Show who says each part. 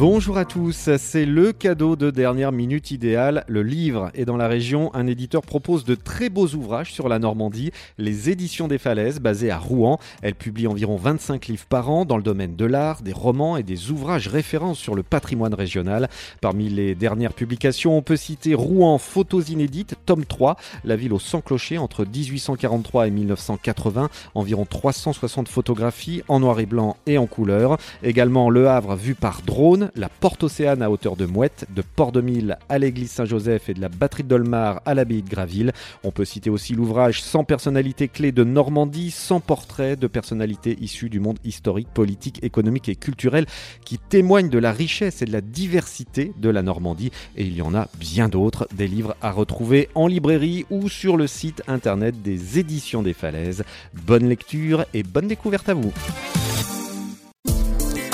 Speaker 1: Bonjour à tous, c'est le cadeau de dernière minute idéale. Le livre est dans la région. Un éditeur propose de très beaux ouvrages sur la Normandie. Les éditions des Falaises, basées à Rouen. Elle publie environ 25 livres par an dans le domaine de l'art, des romans et des ouvrages références sur le patrimoine régional. Parmi les dernières publications, on peut citer Rouen Photos inédites, tome 3, la ville au sans clocher entre 1843 et 1980. Environ 360 photographies en noir et blanc et en couleur. Également Le Havre vu par drone la Porte Océane à hauteur de Mouette, de Port-de-Mille à l'église Saint-Joseph et de la batterie de Dolmar à l'abbaye de Graville. On peut citer aussi l'ouvrage 100 personnalités clés de Normandie, 100 portraits de personnalités issues du monde historique, politique, économique et culturel qui témoignent de la richesse et de la diversité de la Normandie. Et il y en a bien d'autres, des livres à retrouver en librairie ou sur le site internet des éditions des Falaises. Bonne lecture et bonne découverte à vous.